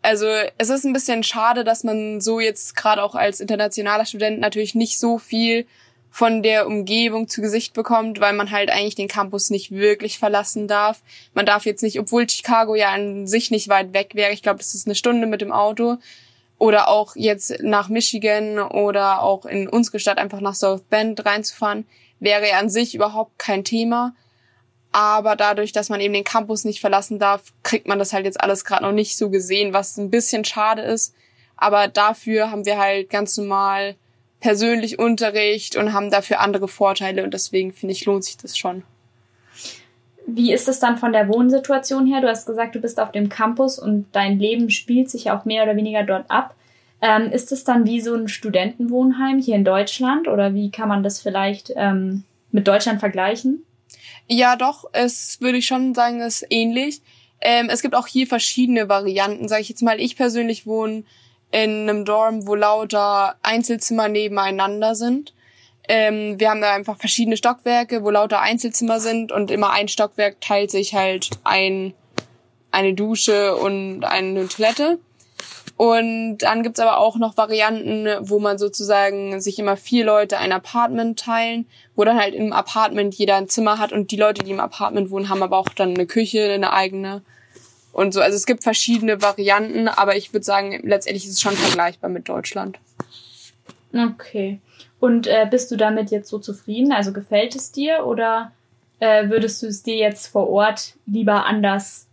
Also es ist ein bisschen schade, dass man so jetzt gerade auch als internationaler Student natürlich nicht so viel von der Umgebung zu Gesicht bekommt, weil man halt eigentlich den Campus nicht wirklich verlassen darf. Man darf jetzt nicht, obwohl Chicago ja an sich nicht weit weg wäre, ich glaube, das ist eine Stunde mit dem Auto, oder auch jetzt nach Michigan oder auch in unsere Stadt einfach nach South Bend reinzufahren, wäre ja an sich überhaupt kein Thema. Aber dadurch, dass man eben den Campus nicht verlassen darf, kriegt man das halt jetzt alles gerade noch nicht so gesehen, was ein bisschen schade ist. Aber dafür haben wir halt ganz normal persönlich Unterricht und haben dafür andere Vorteile und deswegen finde ich, lohnt sich das schon. Wie ist es dann von der Wohnsituation her? Du hast gesagt, du bist auf dem Campus und dein Leben spielt sich auch mehr oder weniger dort ab. Ähm, ist es dann wie so ein Studentenwohnheim hier in Deutschland oder wie kann man das vielleicht ähm, mit Deutschland vergleichen? Ja, doch, es würde ich schon sagen, ist ähnlich. Ähm, es gibt auch hier verschiedene Varianten, sage ich jetzt mal. Ich persönlich wohne in einem Dorm, wo lauter Einzelzimmer nebeneinander sind. Ähm, wir haben da einfach verschiedene Stockwerke, wo lauter Einzelzimmer sind und immer ein Stockwerk teilt sich halt ein, eine Dusche und eine Toilette. Und dann gibt's aber auch noch Varianten, wo man sozusagen sich immer vier Leute ein Apartment teilen, wo dann halt im Apartment jeder ein Zimmer hat und die Leute, die im Apartment wohnen, haben aber auch dann eine Küche, eine eigene und so. Also es gibt verschiedene Varianten, aber ich würde sagen, letztendlich ist es schon vergleichbar mit Deutschland. Okay. Und äh, bist du damit jetzt so zufrieden? Also gefällt es dir oder äh, würdest du es dir jetzt vor Ort lieber anders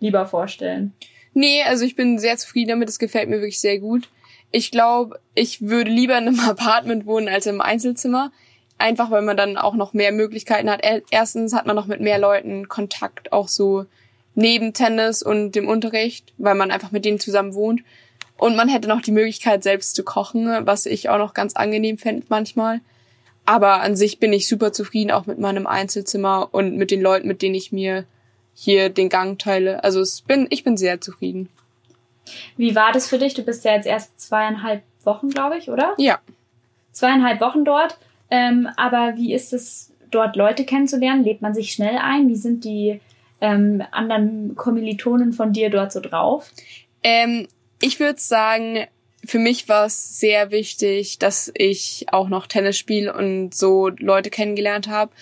lieber vorstellen? Nee, also ich bin sehr zufrieden damit. Es gefällt mir wirklich sehr gut. Ich glaube, ich würde lieber in einem Apartment wohnen als im Einzelzimmer. Einfach weil man dann auch noch mehr Möglichkeiten hat. Erstens hat man noch mit mehr Leuten Kontakt, auch so neben Tennis und dem Unterricht, weil man einfach mit denen zusammen wohnt. Und man hätte noch die Möglichkeit, selbst zu kochen, was ich auch noch ganz angenehm fände manchmal. Aber an sich bin ich super zufrieden, auch mit meinem Einzelzimmer und mit den Leuten, mit denen ich mir hier den Gang teile. Also es bin, ich bin sehr zufrieden. Wie war das für dich? Du bist ja jetzt erst zweieinhalb Wochen, glaube ich, oder? Ja. Zweieinhalb Wochen dort. Ähm, aber wie ist es, dort Leute kennenzulernen? Lebt man sich schnell ein? Wie sind die ähm, anderen Kommilitonen von dir dort so drauf? Ähm, ich würde sagen, für mich war es sehr wichtig, dass ich auch noch Tennis spiele und so Leute kennengelernt habe,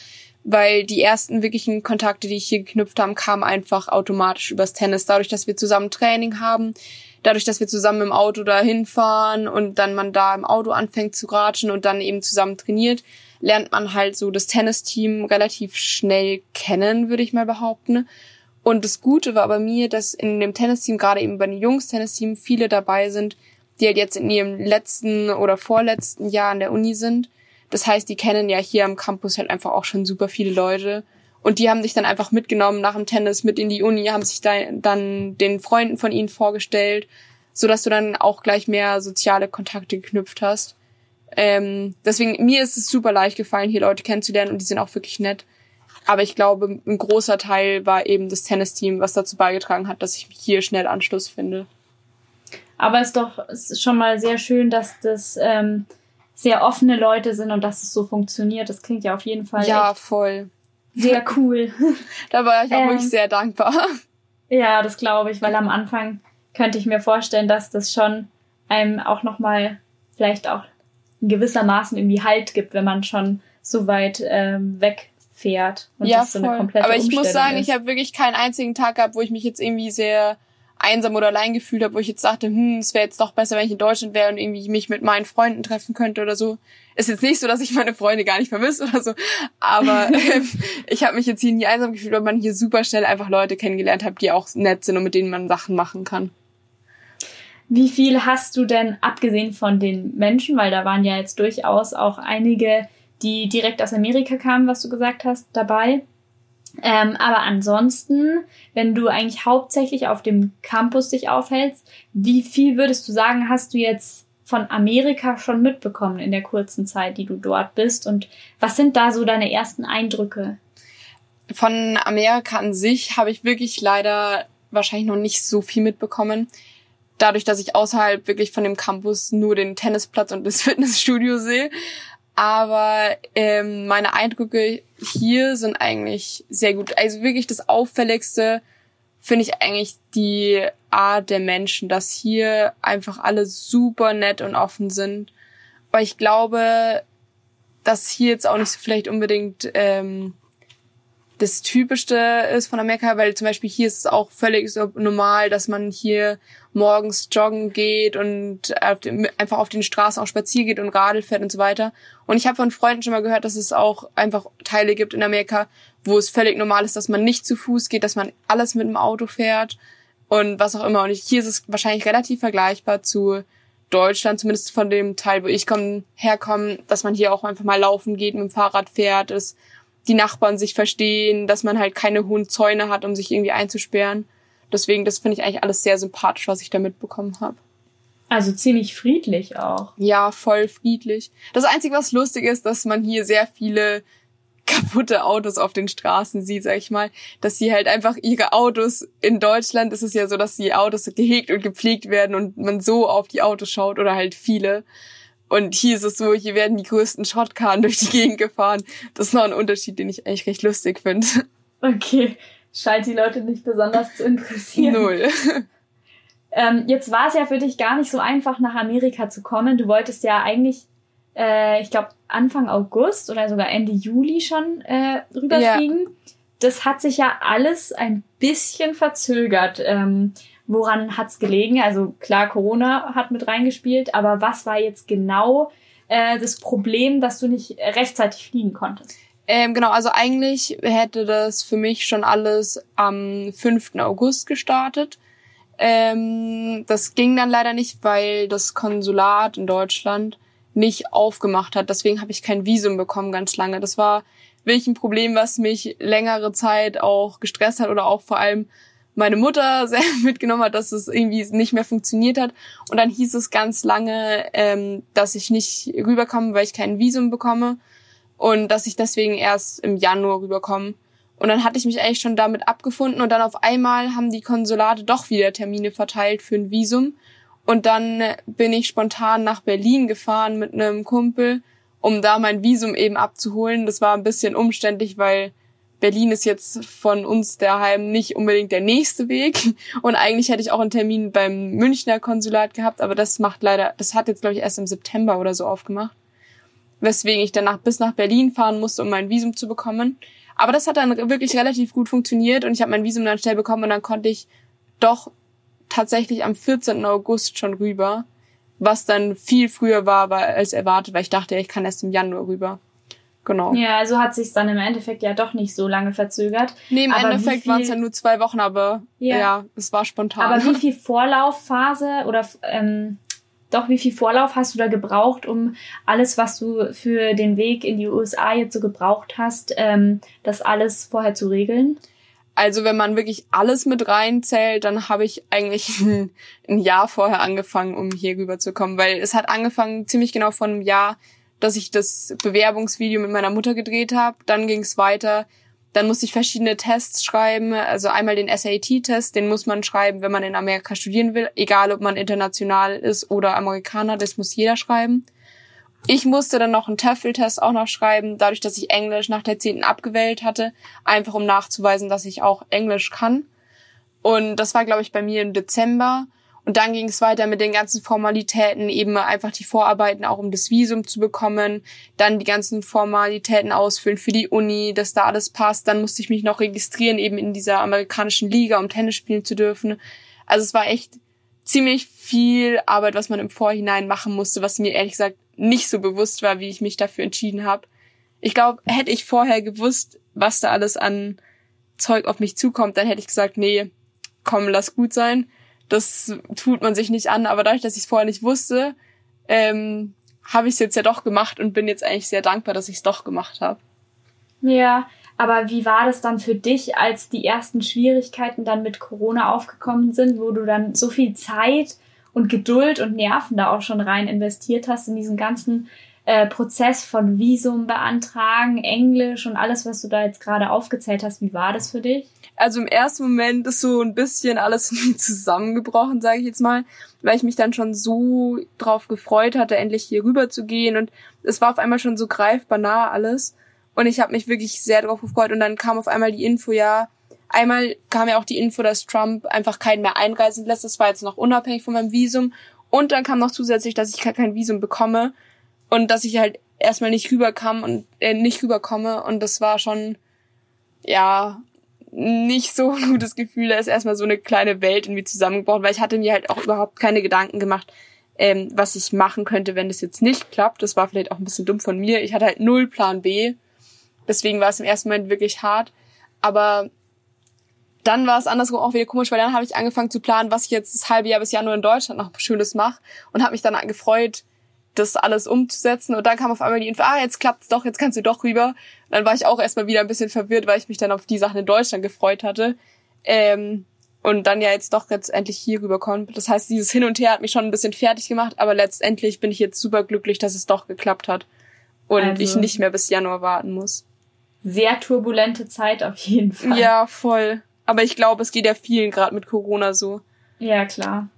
weil die ersten wirklichen Kontakte, die ich hier geknüpft habe, kamen einfach automatisch übers Tennis. Dadurch, dass wir zusammen Training haben, dadurch, dass wir zusammen im Auto dahin fahren und dann man da im Auto anfängt zu ratschen und dann eben zusammen trainiert, lernt man halt so das Tennisteam relativ schnell kennen, würde ich mal behaupten. Und das Gute war bei mir, dass in dem Tennisteam, gerade eben bei den Jungs-Tennisteam, viele dabei sind, die halt jetzt in ihrem letzten oder vorletzten Jahr an der Uni sind. Das heißt, die kennen ja hier am Campus halt einfach auch schon super viele Leute. Und die haben sich dann einfach mitgenommen nach dem Tennis mit in die Uni, haben sich da dann den Freunden von ihnen vorgestellt, so dass du dann auch gleich mehr soziale Kontakte geknüpft hast. Ähm, deswegen, mir ist es super leicht gefallen, hier Leute kennenzulernen und die sind auch wirklich nett. Aber ich glaube, ein großer Teil war eben das Tennisteam, was dazu beigetragen hat, dass ich hier schnell Anschluss finde. Aber es ist doch ist schon mal sehr schön, dass das ähm, sehr offene Leute sind und dass es so funktioniert. Das klingt ja auf jeden Fall ja voll sehr cool. da war ich auch ähm, wirklich sehr dankbar. Ja, das glaube ich, weil am Anfang könnte ich mir vorstellen, dass das schon einem auch noch mal vielleicht auch gewissermaßen irgendwie Halt gibt, wenn man schon so weit ähm, wegfährt und ja, das so eine komplette Aber ich muss sagen, ist. ich habe wirklich keinen einzigen Tag gehabt, wo ich mich jetzt irgendwie sehr einsam oder allein gefühlt habe, wo ich jetzt dachte, hm, es wäre jetzt doch besser, wenn ich in Deutschland wäre und irgendwie mich mit meinen Freunden treffen könnte oder so. Ist jetzt nicht so, dass ich meine Freunde gar nicht vermisse oder so, aber ähm, ich habe mich jetzt hier nie einsam gefühlt, weil man hier super schnell einfach Leute kennengelernt hat, die auch nett sind und mit denen man Sachen machen kann. Wie viel hast du denn, abgesehen von den Menschen, weil da waren ja jetzt durchaus auch einige, die direkt aus Amerika kamen, was du gesagt hast, dabei, ähm, aber ansonsten, wenn du eigentlich hauptsächlich auf dem Campus dich aufhältst, wie viel würdest du sagen, hast du jetzt von Amerika schon mitbekommen in der kurzen Zeit, die du dort bist? Und was sind da so deine ersten Eindrücke? Von Amerika an sich habe ich wirklich leider wahrscheinlich noch nicht so viel mitbekommen. Dadurch, dass ich außerhalb wirklich von dem Campus nur den Tennisplatz und das Fitnessstudio sehe. Aber ähm, meine Eindrücke hier sind eigentlich sehr gut. Also wirklich das Auffälligste finde ich eigentlich die Art der Menschen, dass hier einfach alle super nett und offen sind. Weil ich glaube, dass hier jetzt auch nicht so vielleicht unbedingt ähm, das Typischste ist von Amerika, weil zum Beispiel hier ist es auch völlig so normal, dass man hier morgens joggen geht und auf dem, einfach auf den Straßen auch spazieren geht und Radl fährt und so weiter. Und ich habe von Freunden schon mal gehört, dass es auch einfach Teile gibt in Amerika, wo es völlig normal ist, dass man nicht zu Fuß geht, dass man alles mit dem Auto fährt und was auch immer. Und hier ist es wahrscheinlich relativ vergleichbar zu Deutschland, zumindest von dem Teil, wo ich komm, herkomme, dass man hier auch einfach mal laufen geht, mit dem Fahrrad fährt, ist die Nachbarn sich verstehen, dass man halt keine hohen Zäune hat, um sich irgendwie einzusperren. Deswegen, das finde ich eigentlich alles sehr sympathisch, was ich da mitbekommen habe. Also ziemlich friedlich auch. Ja, voll friedlich. Das Einzige, was lustig ist, dass man hier sehr viele kaputte Autos auf den Straßen sieht, sag ich mal, dass sie halt einfach ihre Autos in Deutschland ist es ja so, dass die Autos gehegt und gepflegt werden und man so auf die Autos schaut oder halt viele. Und hier ist es so, hier werden die größten Schrottkarren durch die Gegend gefahren. Das ist noch ein Unterschied, den ich eigentlich recht lustig finde. Okay, scheint die Leute nicht besonders zu interessieren. Null. Ähm, jetzt war es ja für dich gar nicht so einfach, nach Amerika zu kommen. Du wolltest ja eigentlich, äh, ich glaube, Anfang August oder sogar Ende Juli schon äh, rüberfliegen. Ja. Das hat sich ja alles ein bisschen verzögert. Ähm, Woran hat's gelegen? Also klar, Corona hat mit reingespielt, aber was war jetzt genau äh, das Problem, dass du nicht rechtzeitig fliegen konntest? Ähm, genau, also eigentlich hätte das für mich schon alles am 5. August gestartet. Ähm, das ging dann leider nicht, weil das Konsulat in Deutschland nicht aufgemacht hat. Deswegen habe ich kein Visum bekommen ganz lange. Das war wirklich ein Problem, was mich längere Zeit auch gestresst hat oder auch vor allem meine Mutter sehr mitgenommen hat, dass es irgendwie nicht mehr funktioniert hat. Und dann hieß es ganz lange, ähm, dass ich nicht rüberkomme, weil ich kein Visum bekomme und dass ich deswegen erst im Januar rüberkomme. Und dann hatte ich mich eigentlich schon damit abgefunden und dann auf einmal haben die Konsulate doch wieder Termine verteilt für ein Visum. Und dann bin ich spontan nach Berlin gefahren mit einem Kumpel, um da mein Visum eben abzuholen. Das war ein bisschen umständlich, weil Berlin ist jetzt von uns daheim nicht unbedingt der nächste Weg. Und eigentlich hätte ich auch einen Termin beim Münchner Konsulat gehabt, aber das macht leider, das hat jetzt glaube ich erst im September oder so aufgemacht. Weswegen ich danach bis nach Berlin fahren musste, um mein Visum zu bekommen. Aber das hat dann wirklich relativ gut funktioniert und ich habe mein Visum dann schnell bekommen und dann konnte ich doch tatsächlich am 14. August schon rüber, was dann viel früher war als erwartet, weil ich dachte, ich kann erst im Januar rüber. Genau. Ja, also hat sich dann im Endeffekt ja doch nicht so lange verzögert. Nee, im aber Endeffekt waren es ja nur zwei Wochen, aber ja. ja, es war spontan. Aber wie viel Vorlaufphase oder ähm, doch wie viel Vorlauf hast du da gebraucht, um alles, was du für den Weg in die USA jetzt so gebraucht hast, ähm, das alles vorher zu regeln? Also wenn man wirklich alles mit reinzählt, dann habe ich eigentlich ein, ein Jahr vorher angefangen, um hier rüber zu kommen, weil es hat angefangen ziemlich genau von einem Jahr dass ich das Bewerbungsvideo mit meiner Mutter gedreht habe. Dann ging es weiter. Dann musste ich verschiedene Tests schreiben. Also einmal den SAT-Test, den muss man schreiben, wenn man in Amerika studieren will. Egal, ob man international ist oder Amerikaner, das muss jeder schreiben. Ich musste dann noch einen TOEFL-Test auch noch schreiben, dadurch, dass ich Englisch nach der 10. abgewählt hatte, einfach um nachzuweisen, dass ich auch Englisch kann. Und das war, glaube ich, bei mir im Dezember. Und dann ging es weiter mit den ganzen Formalitäten, eben einfach die Vorarbeiten auch um das Visum zu bekommen, dann die ganzen Formalitäten ausfüllen für die Uni, dass da alles passt. Dann musste ich mich noch registrieren, eben in dieser amerikanischen Liga, um Tennis spielen zu dürfen. Also es war echt ziemlich viel Arbeit, was man im Vorhinein machen musste, was mir ehrlich gesagt nicht so bewusst war, wie ich mich dafür entschieden habe. Ich glaube, hätte ich vorher gewusst, was da alles an Zeug auf mich zukommt, dann hätte ich gesagt, nee, komm, lass gut sein das tut man sich nicht an, aber dadurch, dass ich es vorher nicht wusste, ähm, habe ich es jetzt ja doch gemacht und bin jetzt eigentlich sehr dankbar, dass ich es doch gemacht habe. Ja, aber wie war das dann für dich, als die ersten Schwierigkeiten dann mit Corona aufgekommen sind, wo du dann so viel Zeit und Geduld und Nerven da auch schon rein investiert hast in diesen ganzen äh, Prozess von Visum beantragen, Englisch und alles, was du da jetzt gerade aufgezählt hast. Wie war das für dich? Also im ersten Moment ist so ein bisschen alles zusammengebrochen, sage ich jetzt mal, weil ich mich dann schon so drauf gefreut hatte, endlich hier rüber zu gehen. Und es war auf einmal schon so greifbar nah alles. Und ich habe mich wirklich sehr drauf gefreut. Und dann kam auf einmal die Info, ja, einmal kam ja auch die Info, dass Trump einfach keinen mehr einreisen lässt, das war jetzt noch unabhängig von meinem Visum. Und dann kam noch zusätzlich, dass ich kein Visum bekomme und dass ich halt erstmal nicht rüberkam und äh, nicht rüberkomme. Und das war schon ja nicht so ein gutes Gefühl. Da ist erstmal so eine kleine Welt irgendwie zusammengebrochen, weil ich hatte mir halt auch überhaupt keine Gedanken gemacht, ähm, was ich machen könnte, wenn das jetzt nicht klappt. Das war vielleicht auch ein bisschen dumm von mir. Ich hatte halt null Plan B. Deswegen war es im ersten Moment wirklich hart. Aber dann war es andersrum auch wieder komisch, weil dann habe ich angefangen zu planen, was ich jetzt das halbe Jahr bis Januar in Deutschland noch Schönes mache und habe mich dann gefreut, das alles umzusetzen. Und dann kam auf einmal die Info, ah, jetzt klappt's doch, jetzt kannst du doch rüber. Dann war ich auch erstmal wieder ein bisschen verwirrt, weil ich mich dann auf die Sachen in Deutschland gefreut hatte. Ähm, und dann ja jetzt doch jetzt endlich hier rüber konnte. Das heißt, dieses Hin und Her hat mich schon ein bisschen fertig gemacht, aber letztendlich bin ich jetzt super glücklich, dass es doch geklappt hat. Und also, ich nicht mehr bis Januar warten muss. Sehr turbulente Zeit auf jeden Fall. Ja, voll. Aber ich glaube, es geht ja vielen gerade mit Corona so. Ja, klar.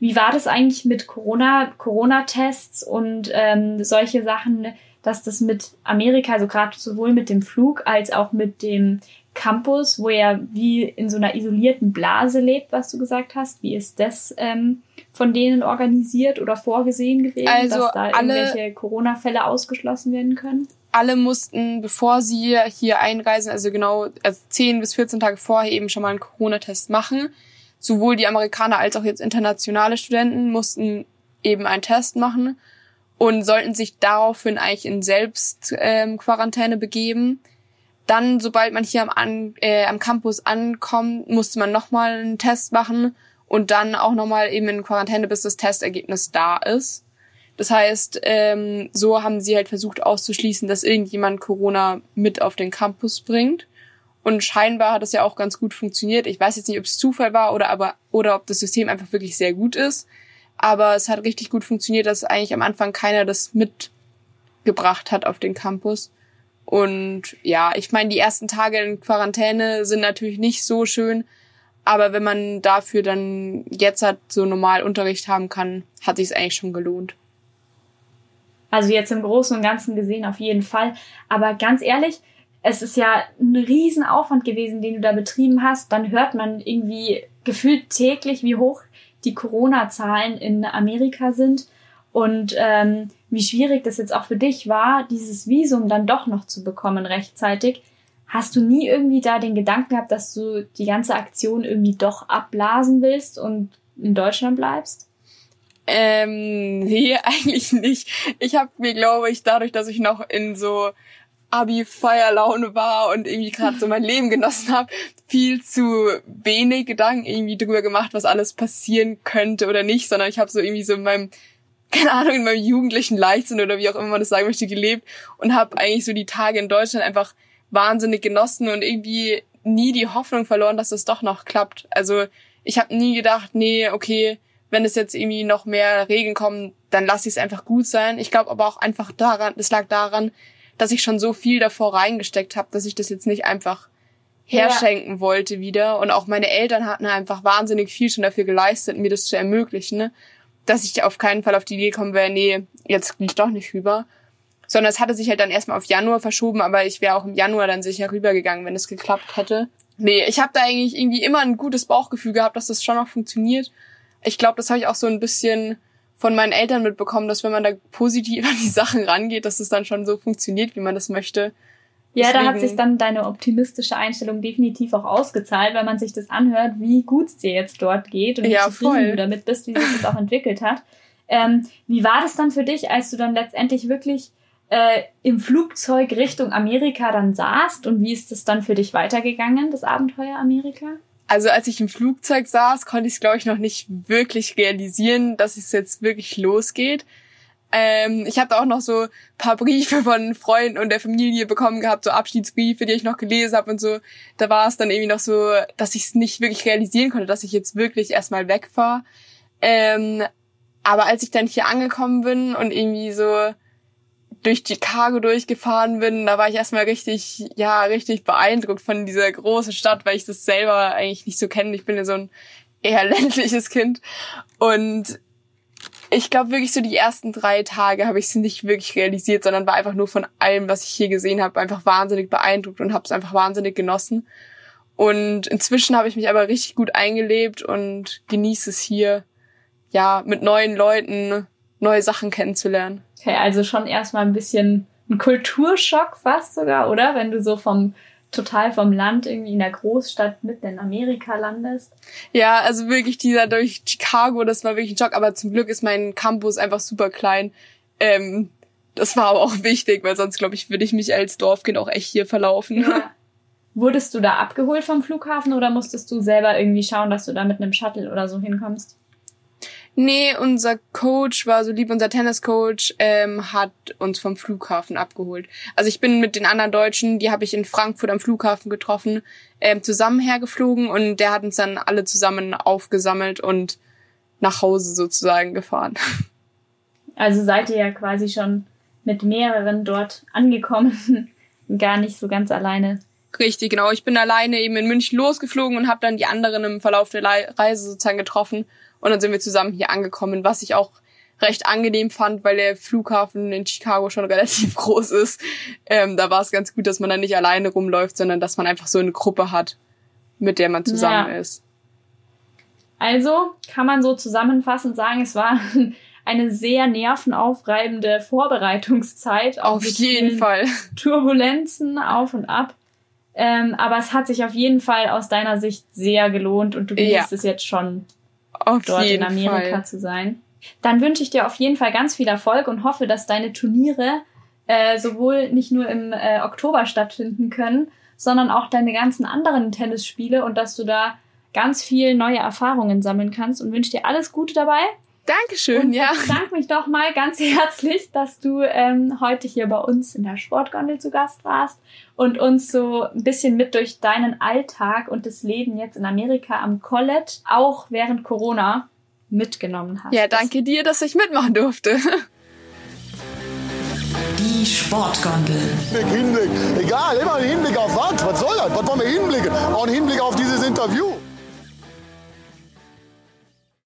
Wie war das eigentlich mit Corona, Corona-Tests und ähm, solche Sachen, dass das mit Amerika, also gerade sowohl mit dem Flug als auch mit dem Campus, wo er wie in so einer isolierten Blase lebt, was du gesagt hast. Wie ist das ähm, von denen organisiert oder vorgesehen gewesen, also dass da irgendwelche Corona-Fälle ausgeschlossen werden können? Alle mussten, bevor sie hier einreisen, also genau also 10 bis 14 Tage vorher eben schon mal einen Corona-Test machen sowohl die Amerikaner als auch jetzt internationale Studenten mussten eben einen Test machen und sollten sich daraufhin eigentlich in Selbstquarantäne ähm, begeben. Dann, sobald man hier am, an, äh, am Campus ankommt, musste man nochmal einen Test machen und dann auch nochmal eben in Quarantäne, bis das Testergebnis da ist. Das heißt, ähm, so haben sie halt versucht auszuschließen, dass irgendjemand Corona mit auf den Campus bringt. Und scheinbar hat es ja auch ganz gut funktioniert. Ich weiß jetzt nicht, ob es Zufall war oder aber oder ob das System einfach wirklich sehr gut ist. Aber es hat richtig gut funktioniert, dass eigentlich am Anfang keiner das mitgebracht hat auf den Campus. Und ja, ich meine, die ersten Tage in Quarantäne sind natürlich nicht so schön, aber wenn man dafür dann jetzt halt so normal Unterricht haben kann, hat sich es eigentlich schon gelohnt. Also jetzt im Großen und Ganzen gesehen auf jeden Fall. Aber ganz ehrlich, es ist ja ein Riesenaufwand gewesen, den du da betrieben hast. Dann hört man irgendwie gefühlt täglich, wie hoch die Corona-Zahlen in Amerika sind und ähm, wie schwierig das jetzt auch für dich war, dieses Visum dann doch noch zu bekommen rechtzeitig. Hast du nie irgendwie da den Gedanken gehabt, dass du die ganze Aktion irgendwie doch abblasen willst und in Deutschland bleibst? Ähm, nee, eigentlich nicht. Ich habe mir, glaube ich, dadurch, dass ich noch in so Abi-Feierlaune war und irgendwie gerade so mein Leben genossen habe, viel zu wenig Gedanken irgendwie drüber gemacht, was alles passieren könnte oder nicht, sondern ich habe so irgendwie so in meinem keine Ahnung, in meinem jugendlichen Leichtsinn oder wie auch immer man das sagen möchte, gelebt und habe eigentlich so die Tage in Deutschland einfach wahnsinnig genossen und irgendwie nie die Hoffnung verloren, dass es doch noch klappt. Also ich habe nie gedacht, nee, okay, wenn es jetzt irgendwie noch mehr Regen kommen, dann lasse ich es einfach gut sein. Ich glaube aber auch einfach daran, es lag daran, dass ich schon so viel davor reingesteckt habe, dass ich das jetzt nicht einfach herschenken ja. wollte wieder. Und auch meine Eltern hatten einfach wahnsinnig viel schon dafür geleistet, mir das zu ermöglichen, ne? dass ich auf keinen Fall auf die Idee kommen wäre, nee, jetzt gehe ich doch nicht rüber. Sondern es hatte sich halt dann erstmal auf Januar verschoben, aber ich wäre auch im Januar dann sicher rübergegangen, wenn es geklappt hätte. Nee, ich habe da eigentlich irgendwie immer ein gutes Bauchgefühl gehabt, dass das schon noch funktioniert. Ich glaube, das habe ich auch so ein bisschen von meinen Eltern mitbekommen, dass wenn man da positiv an die Sachen rangeht, dass es dann schon so funktioniert, wie man das möchte. Ja, Deswegen, da hat sich dann deine optimistische Einstellung definitiv auch ausgezahlt, weil man sich das anhört, wie gut es dir jetzt dort geht und wie ja, zufrieden voll. du damit bist, wie sich das auch entwickelt hat. Ähm, wie war das dann für dich, als du dann letztendlich wirklich äh, im Flugzeug Richtung Amerika dann saßt und wie ist das dann für dich weitergegangen, das Abenteuer Amerika? Also als ich im Flugzeug saß, konnte ich es, glaube ich, noch nicht wirklich realisieren, dass es jetzt wirklich losgeht. Ähm, ich habe auch noch so paar Briefe von Freunden und der Familie bekommen gehabt, so Abschiedsbriefe, die ich noch gelesen habe und so. Da war es dann irgendwie noch so, dass ich es nicht wirklich realisieren konnte, dass ich jetzt wirklich erstmal wegfahre. Ähm, aber als ich dann hier angekommen bin und irgendwie so durch Chicago durchgefahren bin, da war ich erstmal richtig, ja, richtig beeindruckt von dieser großen Stadt, weil ich das selber eigentlich nicht so kenne. Ich bin ja so ein eher ländliches Kind und ich glaube wirklich so die ersten drei Tage habe ich es nicht wirklich realisiert, sondern war einfach nur von allem, was ich hier gesehen habe, einfach wahnsinnig beeindruckt und habe es einfach wahnsinnig genossen. Und inzwischen habe ich mich aber richtig gut eingelebt und genieße es hier, ja, mit neuen Leuten neue Sachen kennenzulernen. Okay, also schon erstmal ein bisschen ein Kulturschock fast sogar, oder? Wenn du so vom total vom Land irgendwie in der Großstadt mitten in Amerika landest. Ja, also wirklich dieser durch Chicago, das war wirklich ein Schock, aber zum Glück ist mein Campus einfach super klein. Ähm, das war aber auch wichtig, weil sonst, glaube ich, würde ich mich als Dorfkind auch echt hier verlaufen. Ja. Wurdest du da abgeholt vom Flughafen oder musstest du selber irgendwie schauen, dass du da mit einem Shuttle oder so hinkommst? Nee, unser Coach war so lieb, unser Tenniscoach ähm, hat uns vom Flughafen abgeholt. Also ich bin mit den anderen Deutschen, die habe ich in Frankfurt am Flughafen getroffen, ähm, zusammen hergeflogen und der hat uns dann alle zusammen aufgesammelt und nach Hause sozusagen gefahren. Also seid ihr ja quasi schon mit mehreren dort angekommen, gar nicht so ganz alleine. Richtig, genau. Ich bin alleine eben in München losgeflogen und habe dann die anderen im Verlauf der Reise sozusagen getroffen und dann sind wir zusammen hier angekommen, was ich auch recht angenehm fand, weil der Flughafen in Chicago schon relativ groß ist. Ähm, da war es ganz gut, dass man dann nicht alleine rumläuft, sondern dass man einfach so eine Gruppe hat, mit der man zusammen ja. ist. Also kann man so zusammenfassend sagen, es war eine sehr nervenaufreibende Vorbereitungszeit. Auf jeden Fall. Turbulenzen auf und ab. Ähm, aber es hat sich auf jeden Fall aus deiner Sicht sehr gelohnt und du genießt ja. es jetzt schon auf dort in Amerika Fall. zu sein. Dann wünsche ich dir auf jeden Fall ganz viel Erfolg und hoffe, dass deine Turniere äh, sowohl nicht nur im äh, Oktober stattfinden können, sondern auch deine ganzen anderen Tennisspiele und dass du da ganz viel neue Erfahrungen sammeln kannst und wünsche dir alles Gute dabei. Dankeschön, ja. Ich bedanke mich doch mal ganz herzlich, dass du ähm, heute hier bei uns in der Sportgondel zu Gast warst und uns so ein bisschen mit durch deinen Alltag und das Leben jetzt in Amerika am College, auch während Corona, mitgenommen hast. Ja, danke dir, dass ich mitmachen durfte. Die Sportgondel. Hinblick, Hinblick. Egal, immer ein Hinblick auf was? Was soll das? Was wollen wir hinblicken? Auch ein Hinblick auf dieses Interview.